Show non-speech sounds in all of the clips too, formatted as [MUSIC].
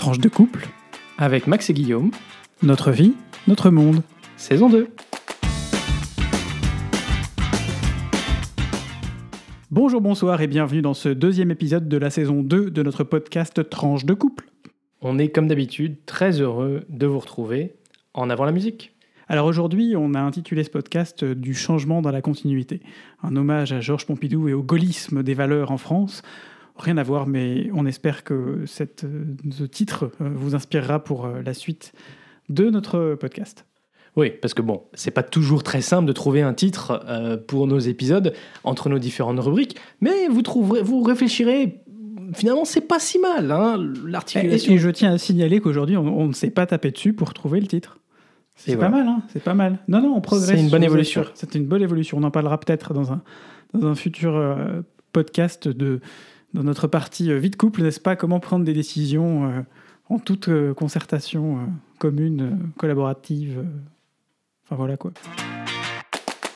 Tranche de couple, avec Max et Guillaume, notre vie, notre monde. saison 2. Bonjour, bonsoir et bienvenue dans ce deuxième épisode de la saison 2 de notre podcast Tranche de couple. On est comme d'habitude très heureux de vous retrouver en avant la musique. Alors aujourd'hui, on a intitulé ce podcast Du changement dans la continuité, un hommage à Georges Pompidou et au gaullisme des valeurs en France. Rien à voir, mais on espère que cette, ce titre euh, vous inspirera pour euh, la suite de notre podcast. Oui, parce que bon, c'est pas toujours très simple de trouver un titre euh, pour nos épisodes entre nos différentes rubriques, mais vous trouverez, vous réfléchirez. Finalement, c'est pas si mal, hein, Et, l'articulation. et je tiens à signaler qu'aujourd'hui, on, on ne s'est pas tapé dessus pour trouver le titre. C'est Et pas mal, hein c'est pas mal. Non, non, on progresse. C'est une bonne évolution. C'est une bonne évolution. On en parlera peut-être dans un, dans un futur euh, podcast de, dans notre partie euh, vie de couple, n'est-ce pas? Comment prendre des décisions euh, en toute euh, concertation commune, collaborative. Enfin voilà quoi.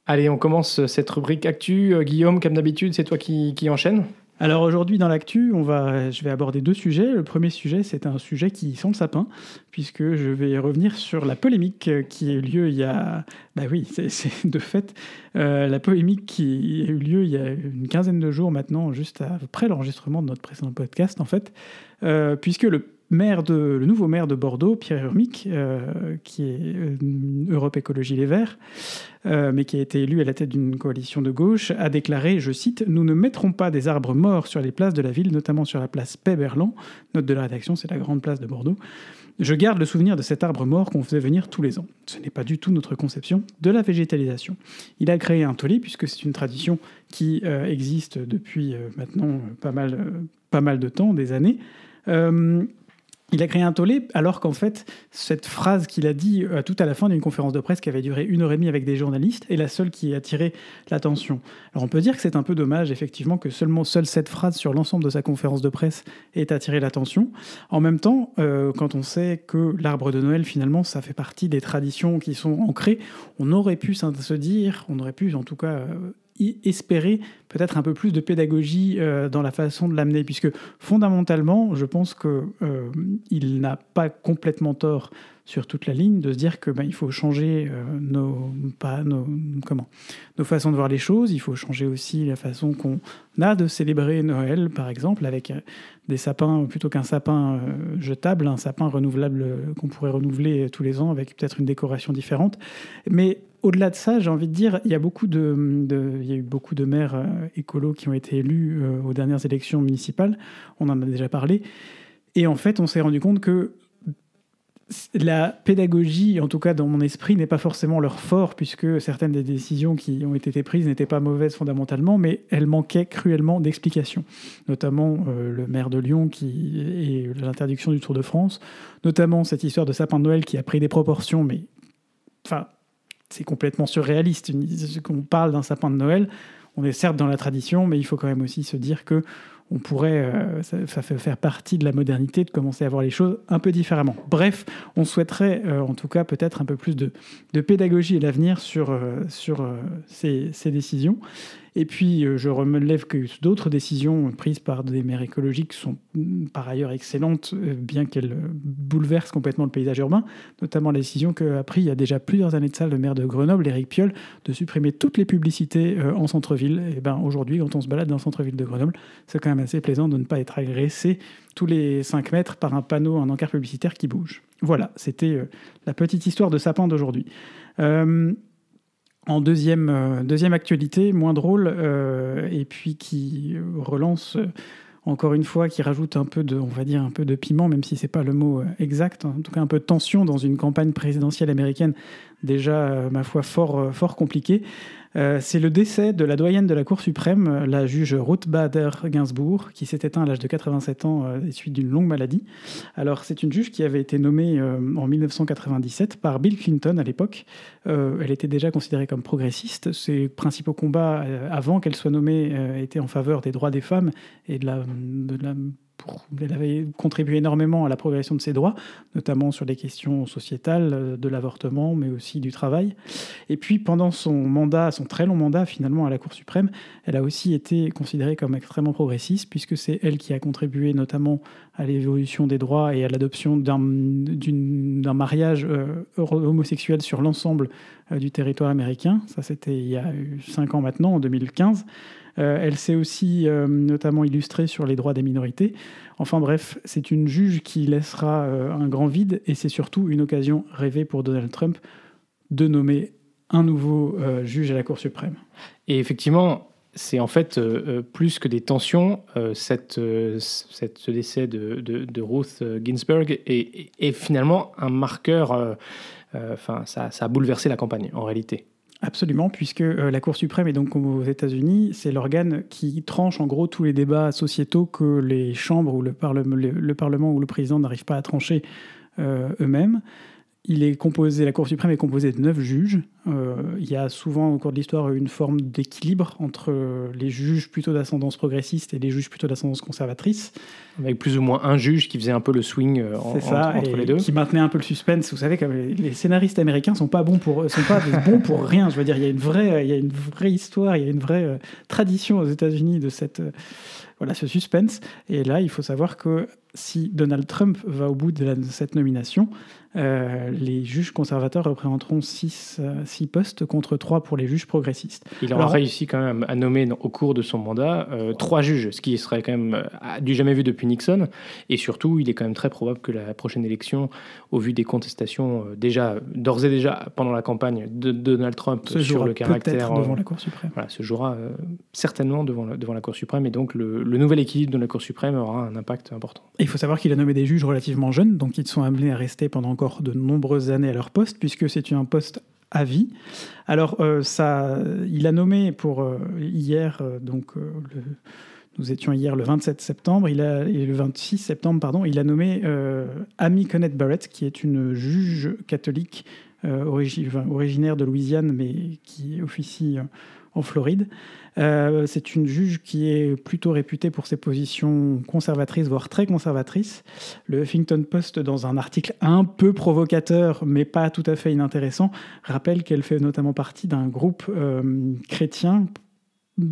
Allez, on commence cette rubrique actu. Guillaume, comme d'habitude, c'est toi qui, qui enchaîne. Alors aujourd'hui dans l'actu, je vais aborder deux sujets. Le premier sujet, c'est un sujet qui sent le sapin, puisque je vais revenir sur la polémique qui a eu lieu il y a, bah oui, c'est [LAUGHS] de fait euh, la polémique qui a eu lieu il y a une quinzaine de jours maintenant, juste après l'enregistrement de notre précédent podcast en fait, euh, puisque le le nouveau maire de Bordeaux, Pierre Urmic, euh, qui est euh, Europe Écologie Les Verts, euh, mais qui a été élu à la tête d'une coalition de gauche, a déclaré, je cite, Nous ne mettrons pas des arbres morts sur les places de la ville, notamment sur la place Péberlan. Note de la rédaction, c'est la grande place de Bordeaux. Je garde le souvenir de cet arbre mort qu'on faisait venir tous les ans. Ce n'est pas du tout notre conception de la végétalisation. Il a créé un tollé, puisque c'est une tradition qui existe depuis maintenant pas mal, de temps, des années. Il a créé un tollé alors qu'en fait, cette phrase qu'il a dit euh, tout à la fin d'une conférence de presse qui avait duré une heure et demie avec des journalistes est la seule qui a attiré l'attention. Alors on peut dire que c'est un peu dommage effectivement que seulement seule cette phrase sur l'ensemble de sa conférence de presse ait attiré l'attention. En même temps, euh, quand on sait que l'arbre de Noël finalement ça fait partie des traditions qui sont ancrées, on aurait pu se dire, on aurait pu en tout cas euh, espérer peut-être un peu plus de pédagogie euh, dans la façon de l'amener, puisque fondamentalement, je pense que euh, n'a pas complètement tort sur toute la ligne de se dire que ben, il faut changer euh, nos pas nos comment nos façons de voir les choses. Il faut changer aussi la façon qu'on a de célébrer Noël, par exemple, avec euh, des sapins plutôt qu'un sapin jetable, un sapin renouvelable qu'on pourrait renouveler tous les ans avec peut-être une décoration différente. Mais au-delà de ça, j'ai envie de dire, il y a eu beaucoup de maires euh, écolos qui ont été élus euh, aux dernières élections municipales. On en a déjà parlé. Et en fait, on s'est rendu compte que la pédagogie, en tout cas dans mon esprit, n'est pas forcément leur fort, puisque certaines des décisions qui ont été prises n'étaient pas mauvaises fondamentalement, mais elles manquaient cruellement d'explications. Notamment euh, le maire de Lyon qui et l'interdiction du Tour de France, notamment cette histoire de sapin de Noël qui a pris des proportions, mais enfin, c'est complètement surréaliste. Qu'on parle d'un sapin de Noël, on est certes dans la tradition, mais il faut quand même aussi se dire que on pourrait, euh, ça, fait faire partie de la modernité de commencer à voir les choses un peu différemment. Bref, on souhaiterait euh, en tout cas peut-être un peu plus de, pédagogie à l'avenir sur, euh, ces décisions. Et puis, euh, je relève que d'autres décisions prises par des maires écologiques sont mm, par ailleurs excellentes, euh, bien qu'elles euh, bouleversent complètement le paysage urbain, notamment la décision qu'a pris il y a déjà plusieurs années de ça le maire de Grenoble, Éric Piolle, de supprimer toutes les publicités en centre-ville. Et ben aujourd'hui, quand on se balade dans le centre-ville de Grenoble, c'est quand même assez plaisant de ne pas être agressé tous les 5 mètres par un panneau, un encart publicitaire qui bouge. Voilà, c'était la petite histoire de sapin d'aujourd'hui. En deuxième, euh, deuxième actualité, moins drôle, euh, et puis qui relance euh, encore une fois, qui rajoute un peu de, on va dire, un peu de piment, même si c'est pas le mot exact, en tout cas un peu de tension dans une campagne présidentielle américaine déjà, ma foi, fort, fort compliquée. Euh, c'est le décès de la doyenne de la Cour suprême, euh, la juge Ruth Bader Ginsburg, qui s'est éteint à l'âge de 87 ans euh, suite d'une longue maladie. Alors, c'est une juge qui avait été nommée en 1997 par Bill Clinton à l'époque. Elle était déjà considérée comme progressiste. Ses principaux combats, avant qu'elle soit nommée, étaient en faveur des droits des femmes et de la, elle avait contribué énormément à la progression de ses droits, notamment sur les questions sociétales, euh, de l'avortement, mais aussi du travail. Et puis pendant son mandat, son très long mandat finalement à la Cour suprême, elle a aussi été considérée comme extrêmement progressiste, puisque c'est elle qui a contribué notamment à l'évolution des droits et à l'adoption d'un mariage euh, homosexuel sur l'ensemble euh, du territoire américain. Ça, c'était il y a cinq ans maintenant, en 2015. Euh, elle s'est aussi notamment illustrée sur les droits des minorités. Enfin bref, c'est une juge qui laissera un grand vide et c'est surtout une occasion rêvée pour Donald Trump de nommer un nouveau juge à la Cour suprême. Et effectivement, c'est en fait euh, euh, plus que des tensions, euh, cette, ce décès de, Ruth Ginsburg est, finalement un marqueur, ça, a bouleversé la campagne en réalité. Absolument, puisque la Cour suprême est donc aux États-Unis, c'est l'organe qui tranche en gros tous les débats sociétaux que les chambres ou le, le Parlement ou le président n'arrivent pas à trancher eux-mêmes. Il est composé, la Cour suprême est composée de neuf juges. Euh, il y a souvent au cours de l'histoire une forme d'équilibre entre les juges plutôt d'ascendance progressiste et les juges plutôt d'ascendance conservatrice. Avec plus ou moins un juge qui faisait un peu le swing euh, entre, les deux. Qui maintenait un peu le suspense. Vous savez, comme les, scénaristes américains sont pas bons pour sont pas bons pour rien. Je veux dire, il y a une vraie, il y a une vraie histoire, il y a une vraie euh, tradition aux États-Unis de cette voilà ce suspense. Et là, il faut savoir que si Donald Trump va au bout de, cette nomination, euh, les juges conservateurs représenteront 6 six, postes contre 3 pour les juges progressistes. Il aura réussi quand même à nommer au cours de son mandat euh, trois 3 juges, ce qui serait quand même euh, du jamais vu depuis Nixon. Et surtout, il est quand même très probable que la prochaine élection, au vu des contestations déjà, d'ores et déjà pendant la campagne de Donald Trump sur le caractère... devant la Cour suprême. Voilà, se jouera certainement devant la, devant la Cour suprême. Et donc, le, le nouvel équilibre de la Cour suprême aura un impact important. Il faut savoir qu'il a nommé des juges relativement jeunes, donc ils sont amenés à rester pendant encore de nombreuses années à leur poste, puisque c'est un poste à vie. Alors, euh, il a nommé pour euh, hier, euh, donc nous étions hier le 27 septembre, il a, le 26 septembre, pardon, il a nommé Amy Connett Barrett, qui est une juge catholique originaire de Louisiane, mais qui officie en Floride. Euh, c'est une juge qui est plutôt réputée pour ses positions conservatrices, voire très conservatrices. Le Huffington Post, dans un article un peu provocateur, mais pas tout à fait inintéressant, rappelle qu'elle fait notamment partie d'un groupe euh, chrétien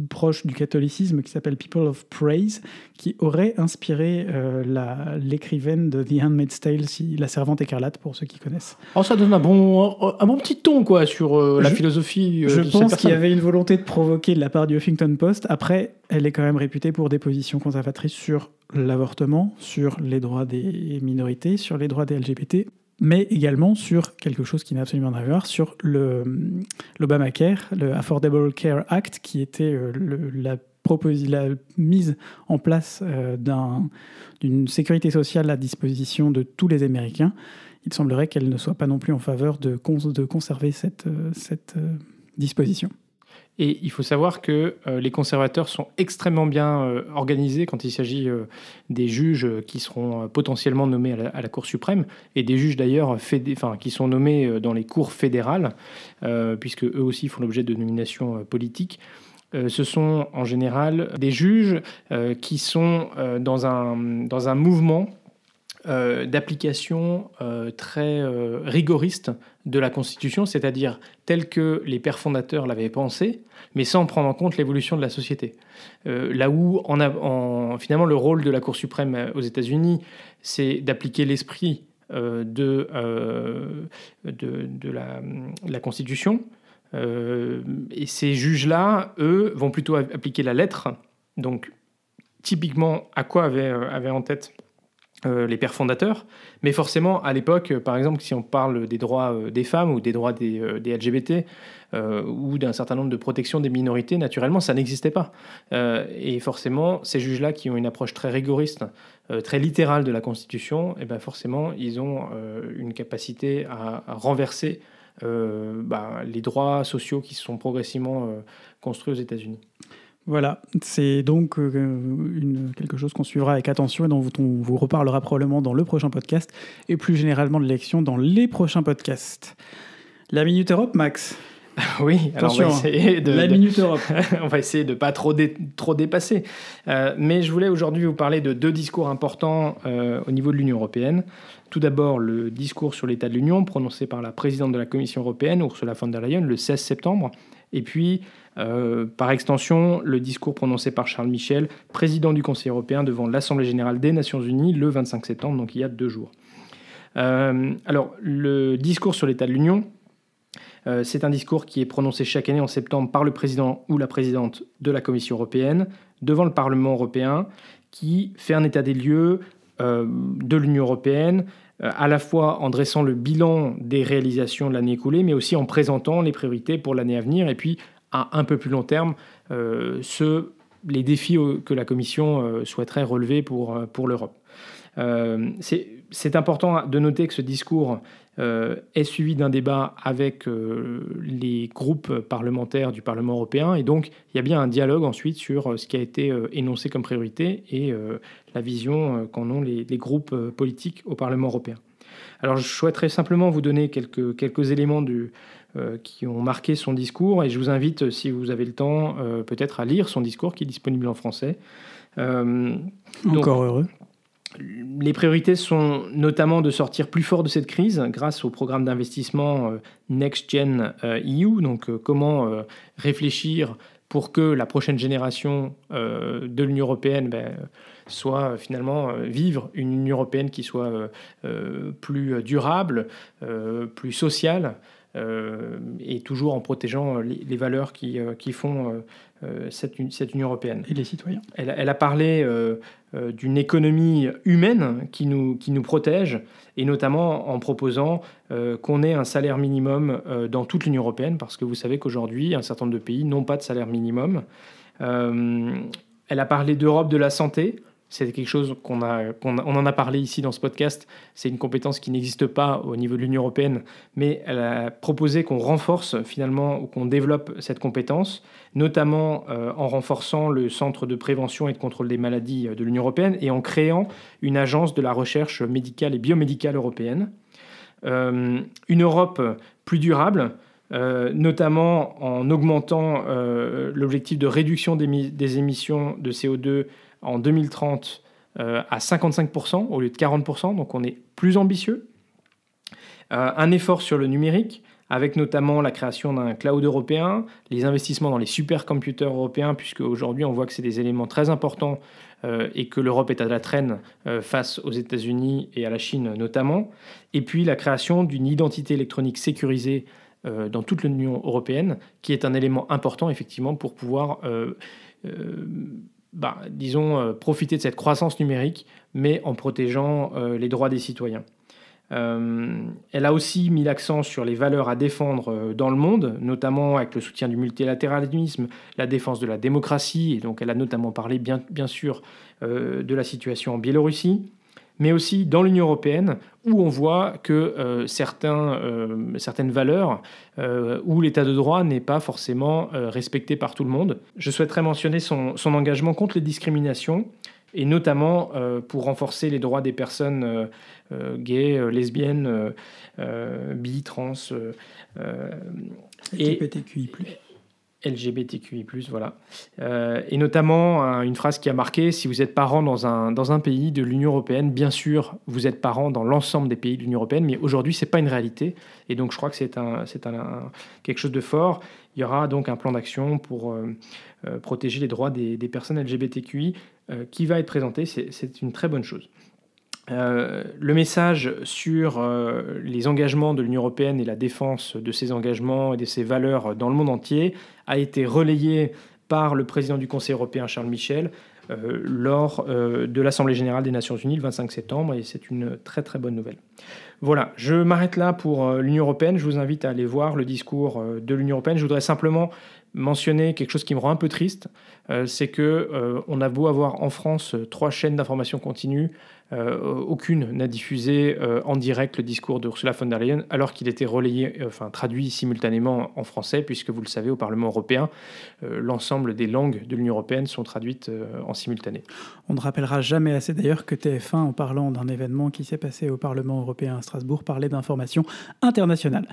proche du catholicisme qui s'appelle People of Praise, qui aurait inspiré euh, l'écrivaine de The Handmaid's Tale, si, La Servante écarlate, pour ceux qui connaissent. Oh, ça donne un bon, un bon petit ton quoi, sur euh, la philosophie. Euh, je pense qu'il y avait une volonté de provoquer de la part du Huffington Post. Après, elle est quand même réputée pour des positions conservatrices sur l'avortement, sur les droits des minorités, sur les droits des LGBT mais également sur quelque chose qui n'a absolument rien à voir, sur l'Obamacare, le Affordable Care Act, qui était euh, la, mise en place euh, d'une sécurité sociale à disposition de tous les Américains. Il semblerait qu'elle ne soit pas non plus en faveur de, conserver cette, euh, cette disposition. Et il faut savoir que euh, les conservateurs sont extrêmement bien euh, organisés quand il s'agit euh, des juges qui seront potentiellement nommés à la, Cour suprême, et des juges d'ailleurs qui sont nommés dans les cours fédérales, puisque eux aussi font l'objet de nominations politiques. ce sont en général des juges qui sont dans, un, dans un mouvement euh, d'application euh, très euh, rigoriste de la Constitution, c'est-à-dire tel que les pères fondateurs l'avaient pensé, mais sans prendre en compte l'évolution de la société. là où, en, finalement, le rôle de la Cour suprême aux États-Unis, c'est d'appliquer l'esprit de, la, Constitution. et ces juges-là, eux, vont plutôt appliquer la lettre. Donc, typiquement, à quoi avait, avait en tête euh, les pères fondateurs. Mais forcément, à l'époque, euh, par exemple, si on parle des droits euh, des femmes ou des droits des, LGBT ou d'un certain nombre de protections des minorités, naturellement, ça n'existait pas. et forcément, ces juges-là qui ont une approche très rigoriste, très littérale de la Constitution, et eh ben forcément, ils ont une capacité à, renverser bah, les droits sociaux qui se sont progressivement construits aux États-Unis. Voilà, c'est donc euh, une, quelque chose qu'on suivra avec attention et dont on vous reparlera probablement dans le prochain podcast et plus généralement de l'élection dans les prochains podcasts. La Minute Europe, Max [LAUGHS] oui, alors on va essayer de, la minute [LAUGHS] Europe. on va essayer de pas trop, trop dépasser. Euh, mais je voulais aujourd'hui vous parler de deux discours importants euh, au niveau de l'Union européenne. Tout d'abord, le discours sur l'état de l'Union prononcé par la présidente de la Commission européenne, Ursula von der Leyen, le 16 septembre. Et puis, euh, par extension, le discours prononcé par Charles Michel, président du Conseil européen, devant l'Assemblée générale des Nations unies le 25 septembre, donc il y a deux jours. alors, le discours sur l'état de l'Union, euh, c'est un discours qui est prononcé chaque année en septembre par le président ou la présidente de la Commission européenne devant le Parlement européen qui fait un état des lieux euh, de l'Union européenne, euh, à la fois en dressant le bilan des réalisations de l'année écoulée, mais aussi en présentant les priorités pour l'année à venir, et puis à un peu plus long terme, les défis que la Commission souhaiterait relever pour l'Europe. C'est important de noter que ce discours euh, est suivi d'un débat avec euh, les groupes parlementaires du Parlement européen. Et donc, il y a bien un dialogue ensuite sur euh, ce qui a été énoncé comme priorité et la vision qu'en ont les, groupes politiques au Parlement européen. Alors, je souhaiterais simplement vous donner quelques, éléments qui ont marqué son discours et je vous invite, si vous avez le temps, peut-être à lire son discours qui est disponible en français. Encore heureux. Les priorités sont notamment de sortir plus fort de cette crise grâce au programme d'investissement euh, Next Gen EU, e donc euh, comment euh, réfléchir pour que la prochaine génération de l'Union européenne ben, soit finalement vivre une Union européenne qui soit plus durable, plus sociale, et toujours en protégeant les, valeurs qui, qui font cette, cette, Union européenne. Et les citoyens. Elle, elle a parlé euh, d'une économie humaine qui nous, qui nous protège, et notamment en proposant euh, qu'on ait un salaire minimum euh, dans toute l'Union européenne, parce que vous savez qu'aujourd'hui, un certain nombre de pays n'ont pas de salaire minimum. elle a parlé d'Europe de la santé, c'est quelque chose qu'on a, on en a parlé ici dans ce podcast. C'est une compétence qui n'existe pas au niveau de l'Union européenne, mais elle a proposé qu'on renforce finalement ou qu'on développe cette compétence, notamment euh, en renforçant le centre de prévention et de contrôle des maladies de l'Union européenne et en créant une agence de la recherche médicale et biomédicale européenne. Euh, une Europe plus durable. Euh, notamment en augmentant l'objectif de réduction des, émissions de CO2 en 2030 euh, à 55% au lieu de 40%, donc on est plus ambitieux. Euh, un effort sur le numérique, avec notamment la création d'un cloud européen, les investissements dans les supercomputers européens, puisque aujourd'hui on voit que c'est des éléments très importants euh, et que l'Europe est à la traîne face aux États-Unis et à la Chine notamment, et puis la création d'une identité électronique sécurisée dans toute l'Union européenne, qui est un élément important effectivement pour pouvoir bah, disons, euh, profiter de cette croissance numérique, mais en protégeant euh, les droits des citoyens. Euh, elle a aussi mis l'accent sur les valeurs à défendre dans le monde, notamment avec le soutien du multilatéralisme, la défense de la démocratie, et donc elle a notamment parlé bien, bien sûr de la situation en Biélorussie mais aussi dans l'Union européenne, où on voit que euh, euh, certaines valeurs, euh, où l'état de droit n'est pas forcément respecté par tout le monde. Je souhaiterais mentionner son, son engagement contre les discriminations, et notamment pour renforcer les droits des personnes gays, lesbiennes, bi, trans. et LGBTQI+. LGBTQI+, voilà. Euh, et notamment, une phrase qui a marqué, si vous êtes parent dans un, dans un pays de l'Union européenne, bien sûr, vous êtes parent dans l'ensemble des pays de l'Union européenne, mais aujourd'hui, ce n'est pas une réalité. Et donc, je crois que c'est un, un, quelque chose de fort. Il y aura donc un plan d'action pour euh, euh, protéger les droits des, des personnes LGBTQI qui va être présenté. C'est une très bonne chose. Euh, le message sur euh, les engagements de l'Union européenne et la défense de ces engagements et de ces valeurs dans le monde entier a été relayé par le président du Conseil européen Charles Michel euh, lors de l'Assemblée générale des Nations unies le 25 septembre et c'est une très très bonne nouvelle. Voilà, je m'arrête là pour l'Union européenne. Je vous invite à aller voir le discours de l'Union européenne. Je voudrais simplement mentionner quelque chose qui me rend un peu triste. c'est que on a beau avoir en France trois chaînes d'information continue, aucune n'a diffusé euh, en direct le discours de Ursula von der Leyen, alors qu'il était relayé, euh, enfin traduit simultanément en français, puisque vous le savez, au Parlement européen, euh, l'ensemble des langues de l'Union européenne sont traduites euh, en simultané. On ne rappellera jamais assez d'ailleurs que TF1, en parlant d'un événement qui s'est passé au Parlement européen à Strasbourg, parlait d'informations internationales.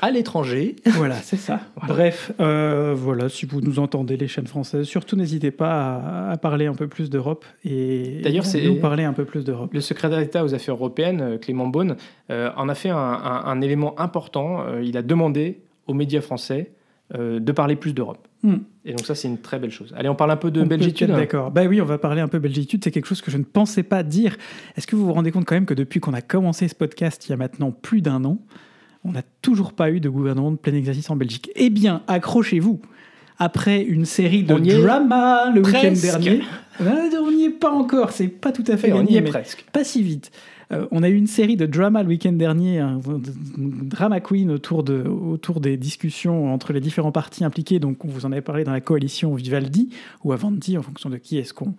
À l'étranger, Voilà, c'est ça. [LAUGHS] Bref, euh, voilà, si vous nous entendez, les chaînes françaises, surtout n'hésitez pas à, à parler un peu plus d'Europe et D'ailleurs, c'est- nous parler un peu plus d'Europe. Le secrétaire d'État aux Affaires européennes, euh, Clément Beaune, euh, en a fait un, un- un élément important. Euh, il a demandé aux médias français euh, de parler plus d'Europe. Hmm. Et donc ça, c'est une très belle chose. Allez, on parle un peu de Belgitude. être D'accord. Bah oui, on va parler un peu Belgitude. C'est quelque chose que je ne pensais pas dire. Est-ce que vous vous rendez compte quand même que depuis qu'on a commencé ce podcast il y a maintenant plus d'un an, on n'a toujours pas eu de gouvernement de plein exercice en Belgique? Eh bien, accrochez-vous. Après une série de drama le week-end dernier, Ah, on n'y est pas encore. C'est pas tout à fait Et on gagné, y est mais presque. pas si vite. Euh, on a eu une série de drama le week-end dernier, un drama queen autour, de, autour des discussions entre les différents partis impliqués. Donc, on vous en avait parlé dans la coalition Vivaldi ou Avanti, en fonction de qui est-ce qu'on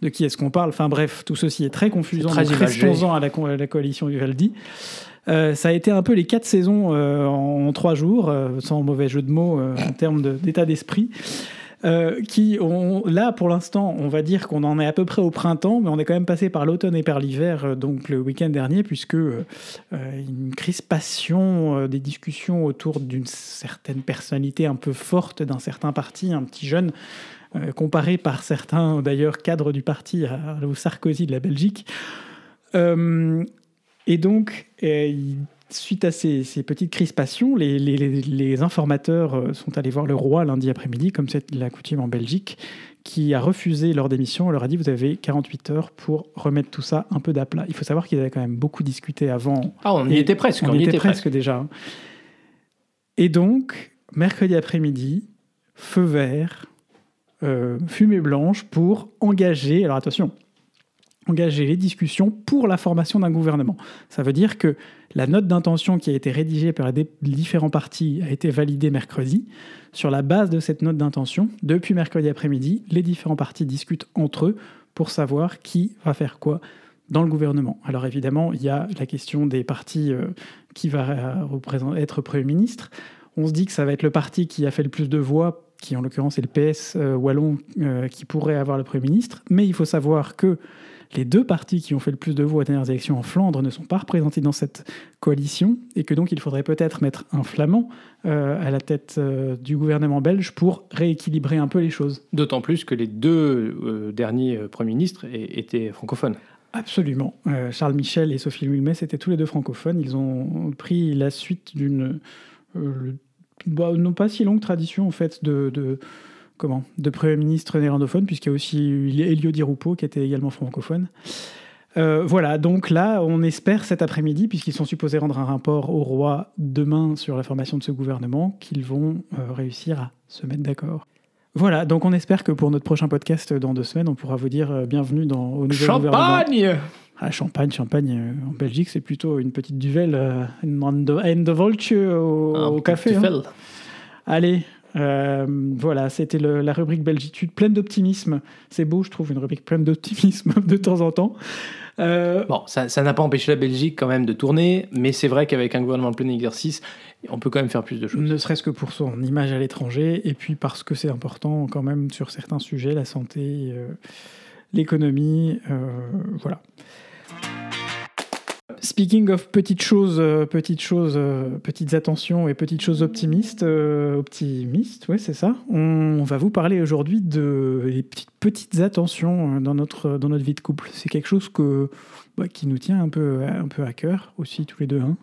de qui est-ce qu'on parle. Enfin bref, tout ceci est très confusant. Très donc restons-en à la, à la coalition Vivaldi. Euh, ça a été un peu les quatre saisons euh, en trois jours, euh, sans mauvais jeu de mots en termes d'état d'esprit. Qui ont, là pour l'instant, on va dire qu'on en est à peu près au printemps, mais on est quand même passé par l'automne et par l'hiver, donc le week-end dernier, puisque euh, une crispation, des discussions autour d'une certaine personnalité un peu forte d'un certain parti, un petit jeune, comparé par certains d'ailleurs cadres du parti au Sarkozy de la Belgique. Et donc, euh, suite à ces, ces petites crispations, les, les- les- les informateurs euh, sont allés voir le roi lundi après-midi, comme c'est la coutume en Belgique, qui a refusé leur démission. On leur a dit Vous avez 48 heures pour remettre tout ça un peu d'aplat. Il faut savoir qu'ils avaient quand même beaucoup discuté avant Ah, on y était presque. on, y était, presque, déjà. Et donc, mercredi après-midi, feu vert, euh, fumée blanche pour engager, alors attention, engager les discussions pour la formation d'un gouvernement. Ça veut dire que la note d'intention qui a été rédigée par les différents partis a été validée mercredi. Sur la base de cette note d'intention, depuis mercredi après-midi, les différents partis discutent entre eux pour savoir qui va faire quoi dans le gouvernement. Alors évidemment, il y a la question des partis euh, qui va euh, être Premier ministre. On se dit que ça va être le parti qui a fait le plus de voix, qui en l'occurrence est le PS euh, wallon, qui pourrait avoir le Premier ministre. Mais il faut savoir que les deux partis qui ont fait le plus de voix aux dernières élections en Flandre ne sont pas représentés dans cette coalition et que donc il faudrait peut-être mettre un flamand euh, à la tête euh, du gouvernement belge pour rééquilibrer un peu les choses. D'autant plus que les deux euh, derniers premiers ministres étaient francophones. Absolument. Charles Michel et Sophie Wilmès étaient tous les deux francophones. Ils ont pris la suite d'une bah, non pas si longue tradition en fait de, de comment? De premier ministre néerlandophone puisqu'il y a aussi eu Elio Di Rupo qui était également francophone. Euh, voilà, donc là, on espère cet après-midi, puisqu'ils sont supposés rendre un rapport au roi demain sur la formation de ce gouvernement, qu'ils vont euh, réussir à se mettre d'accord. Voilà, donc on espère que pour notre prochain podcast dans deux semaines, on pourra vous dire euh, bienvenue dans, au nouveau gouvernement. Champagne Ah, champagne, champagne. euh, en Belgique, c'est plutôt une petite duvel, une hand de, hand de voltje au, Un au café. hein. Allez, euh, voilà, c'était la rubrique Belgitude, pleine d'optimisme. C'est beau, je trouve, une rubrique pleine d'optimisme [LAUGHS] de temps en temps. Euh, Bon, ça ça n'a pas empêché la Belgique quand même de tourner, mais c'est vrai qu'avec un gouvernement en plein exercice, on peut quand même faire plus de choses. ne serait-ce que pour son image à l'étranger, et puis parce que c'est important quand même sur certains sujets, la santé, euh, l'économie, voilà. Speaking of petites choses, euh, petites choses, euh, petites attentions et petites choses optimistes, euh, optimistes, ouais, c'est ça. On, va vous parler aujourd'hui de des petites, petites attentions euh, dans notre dans notre vie de couple. C'est quelque chose que bah, qui nous tient un peu un peu à cœur aussi tous les deux. Hein.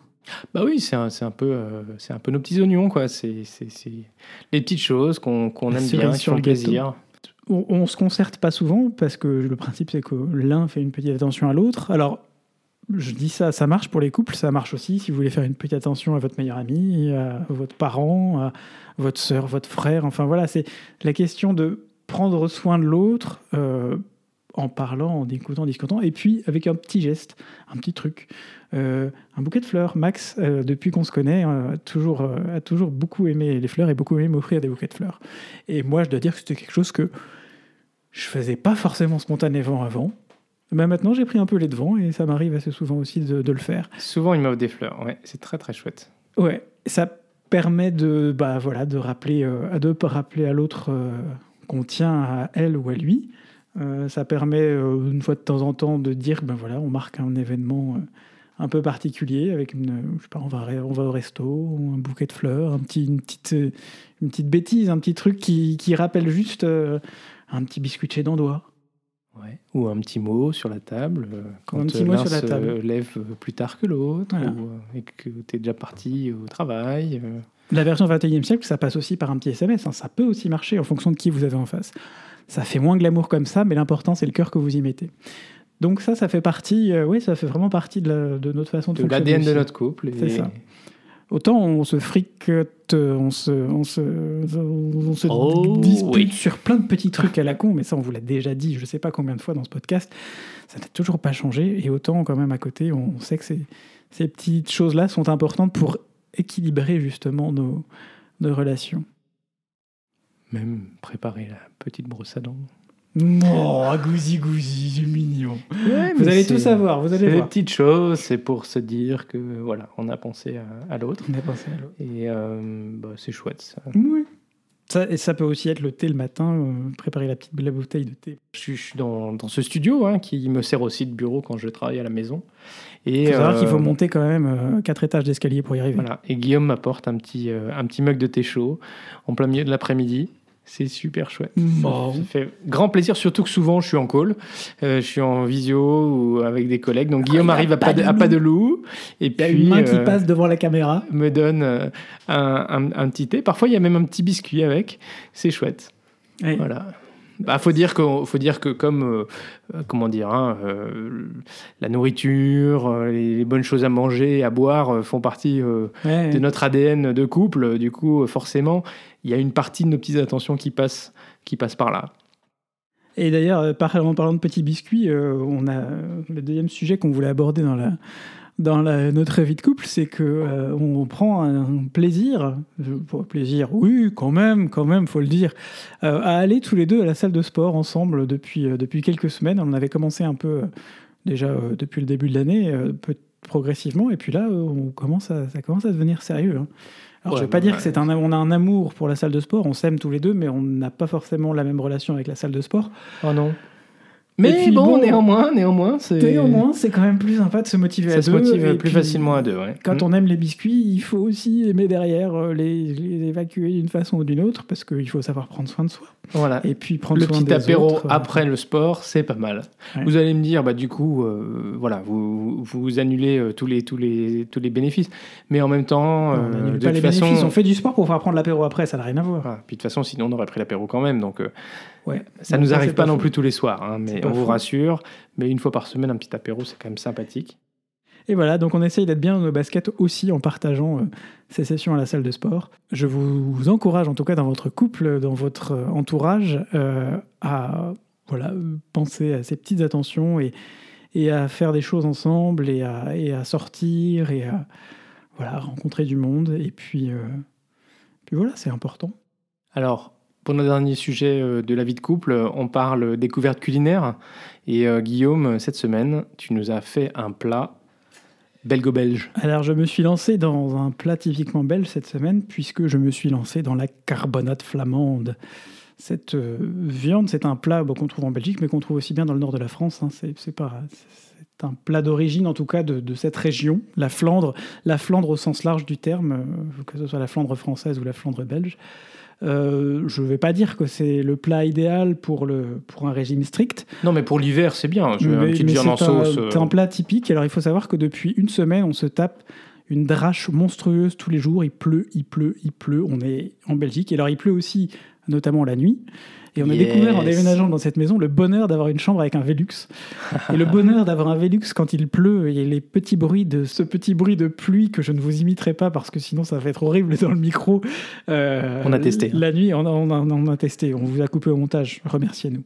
Bah oui, c'est un, un, peu, euh, c'est un peu nos petits oignons, quoi. C'est les petites choses qu'on La aime bien, qui sur font plaisir. on, on se concerte pas souvent parce que le principe c'est que l'un fait une petite attention à l'autre. Alors je dis ça, ça marche pour les couples, ça marche aussi si vous voulez faire une petite attention à votre meilleur ami, à votre parent, à votre sœur, votre frère. Enfin voilà, c'est la question de prendre soin de l'autre euh, en parlant, en écoutant, en discutant, et puis avec un petit geste, un petit truc. Euh, un bouquet de fleurs. Max, euh, depuis qu'on se connaît, toujours, a toujours beaucoup aimé les fleurs et beaucoup aimé m'offrir des bouquets de fleurs. Et moi, je dois dire que c'était quelque chose que je faisais pas forcément spontanément avant. Mais maintenant, j'ai pris un peu les devants et ça m'arrive assez souvent aussi de, de le faire. Souvent, il m'offre des fleurs. Ouais, c'est très très chouette. Ouais, ça permet de, bah, voilà, de rappeler, euh, à de rappeler à l'autre euh, qu'on tient à elle ou à lui. Euh, ça permet euh, une fois de temps en temps de dire, ben voilà, on marque un événement un peu particulier avec une, je sais pas, on va, on va au resto, un bouquet de fleurs, un petit, une petite, une petite bêtise, un petit truc qui, qui rappelle juste un petit biscuit de chez Dandois. Ouais. Ou un petit mot sur la table euh, quand euh, l'un sur la se table. lève plus tard que l'autre Voilà. ou, euh, et que tu es déjà parti au travail. La version 21e siècle, ça passe aussi par un petit SMS. hein. Ça peut aussi marcher en fonction de qui vous avez en face. Ça fait moins glamour comme ça, mais l'important, c'est le cœur que vous y mettez. Donc ça, ça fait partie, euh, oui, ça fait vraiment partie de, la- de notre façon de, de l'ADN de notre couple. et- C'est ça. Autant on se fricote, on se, on se, on se Oh, dispute oui. sur plein de petits trucs à la con, mais ça on vous l'a déjà dit, je sais pas combien de fois dans ce podcast, ça n'a toujours pas changé, et autant quand même à côté, on sait que ces, ces petites choses-là sont importantes pour équilibrer justement nos, nos relations. Même préparer la petite brosse à dents. Oh, gousi gousi, c'est mignon. Vous allez tout savoir, vous allez C'est des voir. petites choses, c'est pour se dire que voilà, on a pensé à, à l'autre. On a pensé à l'autre. Et euh, bah, c'est chouette ça. Oui. Ça, et ça peut aussi être le thé le matin, euh, préparer la petite la bouteille de thé. Je suis, dans, dans ce studio hein, qui me sert aussi de bureau quand je travaille à la maison. Et Il faut savoir euh, qu'il faut monter quand même euh, quatre étages d'escalier pour y arriver. Voilà. Et Guillaume m'apporte un petit, euh, un petit mug de thé chaud en plein milieu de l'après-midi. C'est super chouette. Bon. Ça fait grand plaisir, surtout que souvent je suis en call, euh, je suis en visio ou avec des collègues. Donc Guillaume Ah, a arrive à pas de, à loup. pas de loup. Et Il y a puis une main qui euh, passe devant la caméra. me donne euh, un, un- un petit thé. Parfois il y a même un petit biscuit avec. C'est chouette. Voilà. Bah, faut dire que, faut dire que comme, euh, comment dire, hein, euh, la nourriture, euh, les, les bonnes choses à manger, à boire font partie Ouais. de notre ADN de couple. Du coup, forcément, il y a une partie de nos petites attentions qui passe, qui passe par là. Et d'ailleurs, en parlant de petits biscuits, on a le deuxième sujet qu'on voulait aborder dans la dans la- notre vie de couple, c'est que euh, on prend un plaisir, pour plaisir, oui, quand même, quand même, faut le dire, euh, à aller tous les deux à la salle de sport ensemble depuis euh, depuis quelques semaines. On avait commencé un peu euh, déjà depuis le début de l'année, progressivement, et puis là, on commence à, ça commence à devenir sérieux. hein. Alors, je Ouais, vais pas bah, dire que c'est un, on a un amour pour la salle de sport, on s'aime tous les deux, mais on n'a pas forcément la même relation avec la salle de sport. Oh non. Mais puis, bon, bon, néanmoins, néanmoins, c'est. Néanmoins, c'est quand même plus sympa de se motiver à ça se deux. motive et plus puis, facilement à deux. Ouais. Quand Mm. on aime les biscuits, il faut aussi aimer derrière euh, les, les évacuer d'une façon ou d'une autre, parce qu'il faut savoir prendre soin de soi. Voilà. Et puis prendre Le soin petit des apéro autres, euh, après le sport, c'est pas mal. Ouais. Vous allez me dire, bah du coup, euh, voilà, vous, vous annulez euh, tous les tous les tous les bénéfices, mais en même temps, on euh, n'annule de pas les toute façon, bénéfices, on fait du sport pour pouvoir prendre l'apéro après, ça n'a rien à voir. voilà. Puis de toute façon, sinon on aurait pris l'apéro quand même. Donc euh, Ouais. ça Non, nous arrive pas, pas non plus tous les soirs, hein, mais on vous rassure. Mais une fois par semaine, un petit apéro, c'est quand même sympathique. Et voilà, donc on essaye d'être bien dans nos baskets aussi en partageant euh, ces sessions à la salle de sport. Je vous encourage, en tout cas dans votre couple, dans votre euh, entourage, euh, à voilà, penser à ces petites attentions et, et à faire des choses ensemble et à, et à sortir et à voilà, rencontrer du monde. Et puis, euh, puis voilà, c'est important. Alors, pour notre dernier sujet euh, de la vie de couple, on parle découverte culinaire. Et euh, Guillaume, cette semaine, tu nous as fait un plat belgo-belge. Alors, je me suis lancé dans un plat typiquement belge cette semaine, puisque je me suis lancé dans la carbonate flamande. Cette euh, viande, c'est un plat qu'on trouve en Belgique, mais qu'on trouve aussi bien dans le nord de la France. hein. C'est un plat d'origine, en tout cas, de, cette région, la Flandre, la Flandre au sens large du terme, que ce soit la Flandre française ou la Flandre belge. Euh, je ne vais pas dire que c'est le plat idéal pour, le, pour un régime strict, Non, mais pour l'hiver, c'est bien. Je mais- petit mais viande en c'est un- sauce. euh, C'est un plat typique. Alors il faut savoir que depuis une semaine, on se tape une drache monstrueuse tous les jours. Il pleut, il pleut, il pleut. On est en Belgique. Et alors il pleut aussi, notamment la nuit. Et on a découvert en déménageant dans cette maison le bonheur d'avoir une chambre avec un Velux. et le bonheur d'avoir un Velux quand il pleut et les petits bruits de ce petit bruit de pluie que je ne vous imiterai pas parce que sinon ça va être horrible dans le micro. Euh, On a testé. La nuit, on a, on a- on a testé. On vous a coupé au montage. Remerciez-nous.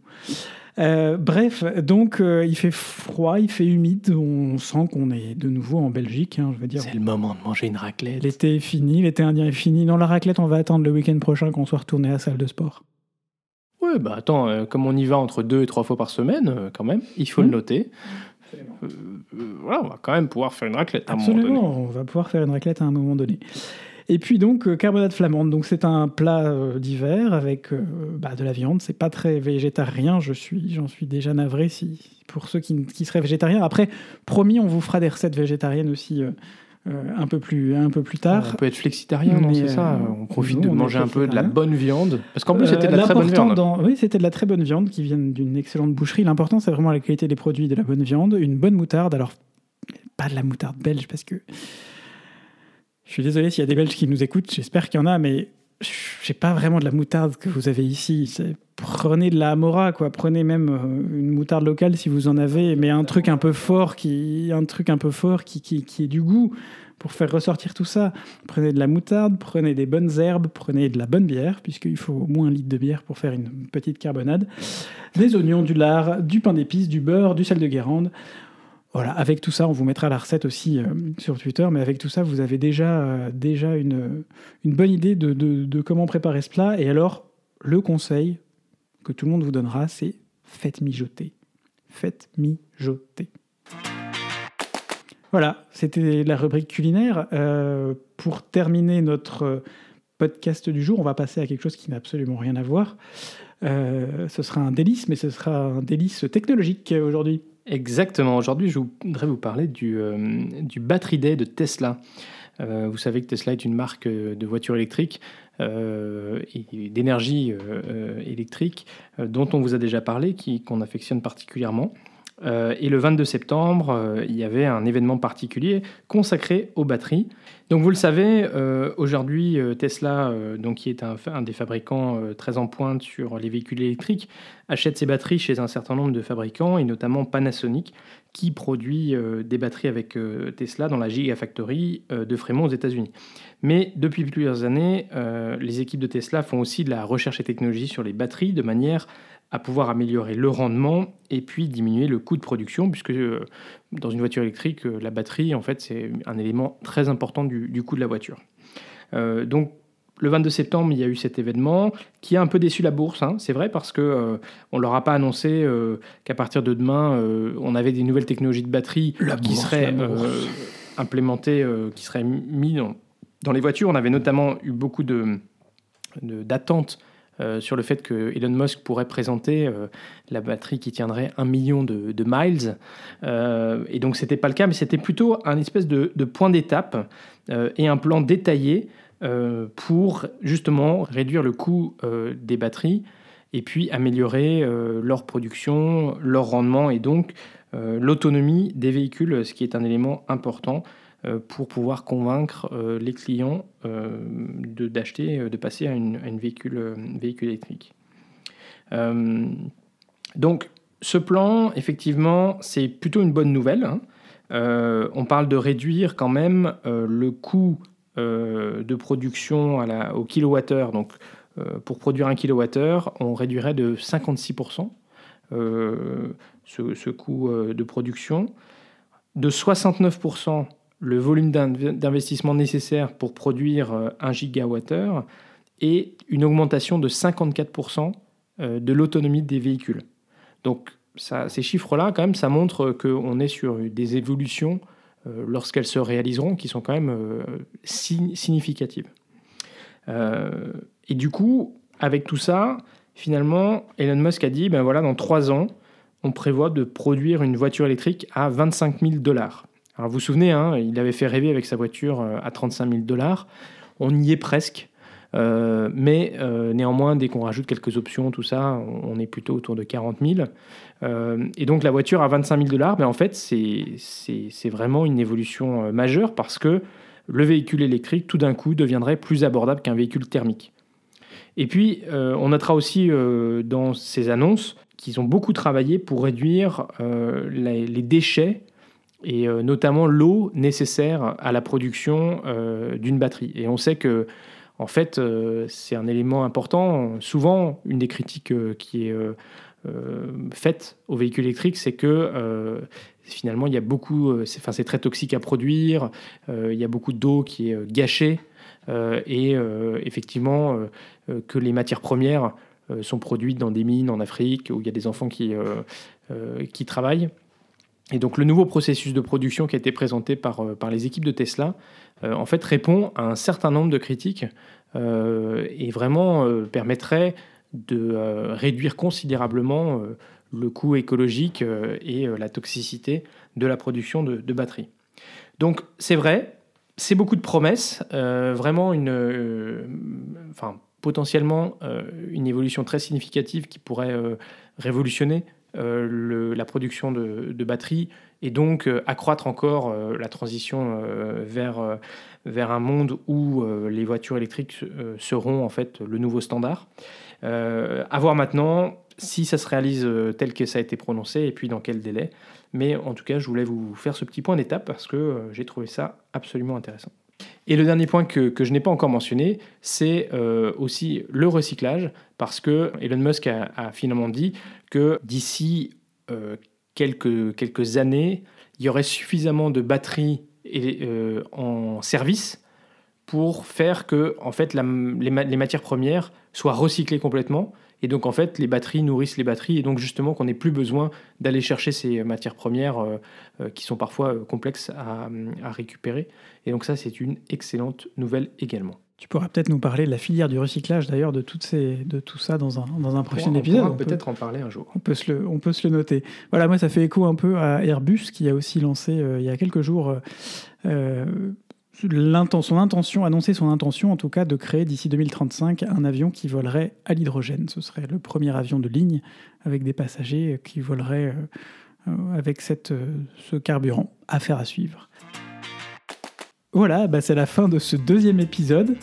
Euh, bref, donc euh, il fait froid, il fait humide, on sent qu'on est de nouveau en Belgique, hein, je veux dire. C'est le moment de manger une raclette. L'été est fini, l'été indien est fini. Dans la raclette, on va attendre le week-end prochain qu'on soit retourné à la salle de sport. Oui, bah attends, euh, comme on y va entre deux et trois fois par semaine, euh, quand même, il faut le Mhm. noter. Euh, voilà, on va quand même pouvoir faire une raclette à un moment donné. Absolument, on va pouvoir faire une raclette à un moment donné. Et puis donc carbonade flamande, donc c'est un plat d'hiver avec bah, de la viande. C'est pas très végétarien, je suis, j'en suis déjà navré si pour ceux qui, qui seraient végétariens. Après, promis, on vous fera des recettes végétariennes aussi un peu plus un peu plus tard. On peut être flexitarien, non C'est ça. euh, On profite de manger un peu de la bonne viande. Parce qu'en plus, c'était de Euh, la très bonne viande. dans- Oui, c'était de la très bonne viande qui vient d'une excellente boucherie. L'important, c'est vraiment la qualité des produits, de la bonne viande, une bonne moutarde. Alors, pas de la moutarde belge, parce que je suis désolé s'il y a des Belges qui nous écoutent. J'espère qu'il y en a, mais j'ai pas vraiment de la moutarde que vous avez ici. Prenez de la Amora, quoi. Prenez même euh, une moutarde locale si vous en avez, mais un truc un peu fort qui, un truc un peu fort qui, qui, qui ait du goût pour faire ressortir tout ça. Prenez de la moutarde, prenez des bonnes herbes, prenez de la bonne bière, puisqu'il faut au moins un litre de bière pour faire une petite carbonade, des oignons, du lard, du pain d'épices, du beurre, du sel de Guérande. Voilà, avec tout ça, on vous mettra la recette aussi euh, sur Twitter, mais avec tout ça, vous avez déjà, euh, déjà une, une bonne idée de, de- comment préparer ce plat. Et alors, le conseil que tout le monde vous donnera, c'est faites mijoter. Faites mijoter. Voilà, c'était la rubrique culinaire. Euh, pour terminer notre podcast du jour, on va passer à quelque chose qui n'a absolument rien à voir. Ce sera un délice, mais ce sera un délice technologique aujourd'hui. Exactement. Aujourd'hui, je voudrais vous parler du, euh, du Battery Day de Tesla. Euh, vous savez que Tesla est une marque euh, de voitures électriques et d'énergie électrique dont on vous a déjà parlé, qu'on affectionne particulièrement. Euh, et le 22 septembre, euh, il y avait un événement particulier consacré aux batteries. Donc vous le savez, euh, aujourd'hui, Tesla, donc, qui est un, un des fabricants très en pointe sur les véhicules électriques, achète ses batteries chez un certain nombre de fabricants, et notamment Panasonic, qui produit des batteries avec Tesla dans la Gigafactory de Fremont aux États-Unis. Mais depuis plusieurs années, les équipes de Tesla font aussi de la recherche et technologie sur les batteries de manière à pouvoir améliorer le rendement et puis diminuer le coût de production, puisque euh, dans une voiture électrique, euh, la batterie, en fait, c'est un élément très important du, du coût de la voiture. Euh, donc, le 22 septembre, il y a eu cet événement qui a un peu déçu la bourse, hein, c'est vrai, parce que euh, on leur a pas annoncé euh, qu'à partir de demain, on avait des nouvelles technologies de batterie La qui bourse, seraient implémentées, qui seraient mis dans, dans les voitures. On avait notamment eu beaucoup de- d'attentes euh, sur le fait que Elon Musk pourrait présenter euh, la batterie qui tiendrait un million de, miles. Euh, et donc, c'était pas le cas, mais c'était plutôt un espèce de, point d'étape et un plan détaillé pour justement réduire le coût des batteries et puis améliorer leur production, leur rendement et donc l'autonomie des véhicules, ce qui est un élément important pour pouvoir convaincre euh, les clients euh, de- d'acheter, euh, de passer à une, véhicule, euh, électrique. Euh, donc, ce plan, effectivement, c'est plutôt une bonne nouvelle. hein. Euh, on parle de réduire quand même euh, le coût euh, de production à la- au kilowattheure. Donc, euh, pour produire un kilowattheure, on réduirait de 56% euh, ce, ce coût euh, de production, de 69% le volume d'in- d'investissement nécessaire pour produire euh, un gigawattheure et une augmentation de 54% euh, de l'autonomie des véhicules. Donc ces chiffres-là, quand même, ça montre qu'on est sur des évolutions, euh, lorsqu'elles se réaliseront, qui sont quand même euh, si- significatives. Euh, et du coup, avec tout ça, finalement, Elon Musk a dit, ben voilà, dans trois ans, on prévoit de produire une voiture électrique à 25 000 dollars. Alors vous vous souvenez, hein, il avait fait rêver avec sa voiture euh, à 35 000 dollars. On y est presque. Euh, mais euh, néanmoins, dès qu'on rajoute quelques options, tout ça, on, est plutôt autour de 40 000. Euh, et donc la voiture à 25 000 dollars, ben en fait, c'est vraiment une évolution majeure parce que le véhicule électrique, tout d'un coup, deviendrait plus abordable qu'un véhicule thermique. Et puis, on notera aussi dans ces annonces qu'ils ont beaucoup travaillé pour réduire les déchets et euh, notamment l'eau nécessaire à la production euh, d'une batterie. Et on sait que, en fait, euh, c'est un élément important. Souvent, une des critiques qui est faite aux véhicules électriques, c'est que finalement, il y a beaucoup, c'est, très toxique à produire. il y a beaucoup d'eau qui est gâchée et effectivement que les matières premières sont produites dans des mines en Afrique où il y a des enfants qui, qui travaillent. Et donc le nouveau processus de production qui a été présenté par, par les équipes de Tesla, en fait, répond à un certain nombre de critiques et vraiment permettrait de réduire considérablement le coût écologique et la toxicité de la production de batteries. Donc c'est vrai, c'est beaucoup de promesses, euh, vraiment une, euh, enfin potentiellement euh, une évolution très significative qui pourrait révolutionner la production de, batteries et donc accroître encore la transition vers, vers un monde où les voitures électriques seront en fait le nouveau standard. à voir maintenant si ça se réalise tel que ça a été prononcé et puis dans quel délai. Mais en tout cas, je voulais vous faire ce petit point d'étape parce que euh, j'ai trouvé ça absolument intéressant. Et le dernier point que, je n'ai pas encore mentionné, c'est euh, aussi le recyclage, parce que Elon Musk a, finalement dit que d'ici euh, quelques, années, il y aurait suffisamment de batteries en service pour faire que en fait, les, matières premières soient recyclées complètement et donc, en fait, les batteries nourrissent les batteries, et donc justement qu'on n'ait plus besoin d'aller chercher ces matières premières euh, euh, qui sont parfois euh, complexes à, récupérer. Et donc ça, c'est une excellente nouvelle également. Tu pourras peut-être nous parler de la filière du recyclage, d'ailleurs, de, toutes ces, de tout ça dans un, dans un prochain épisode. On, peut-être en parler un jour. On peut, se le, on peut se le noter. Voilà, moi, ça fait écho un peu à Airbus, qui a aussi lancé il y a quelques jours son intention, annoncer son intention en tout cas de créer d'ici 2035 un avion qui volerait à l'hydrogène. Ce serait le premier avion de ligne avec des passagers qui voleraient euh, euh, avec cette, euh, ce carburant. Affaire à suivre. Voilà, bah c'est la fin de ce deuxième épisode.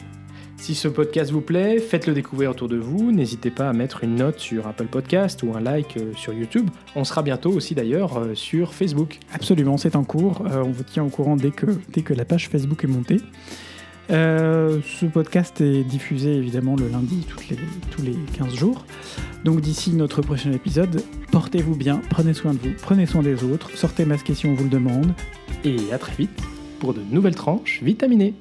Si ce podcast vous plaît, faites-le découvrir autour de vous. N'hésitez pas à mettre une note sur Apple Podcast ou un like euh, sur YouTube. On sera bientôt aussi d'ailleurs euh, sur Facebook. Absolument, c'est en cours. Euh, on vous tient au courant dès que, dès que la page Facebook est montée. ce podcast est diffusé évidemment le lundi les, tous les 15 jours. Donc d'ici notre prochain épisode, portez-vous bien, prenez soin de vous, prenez soin des autres, sortez masqués si on vous le demande. Et à très vite pour de nouvelles tranches vitaminées.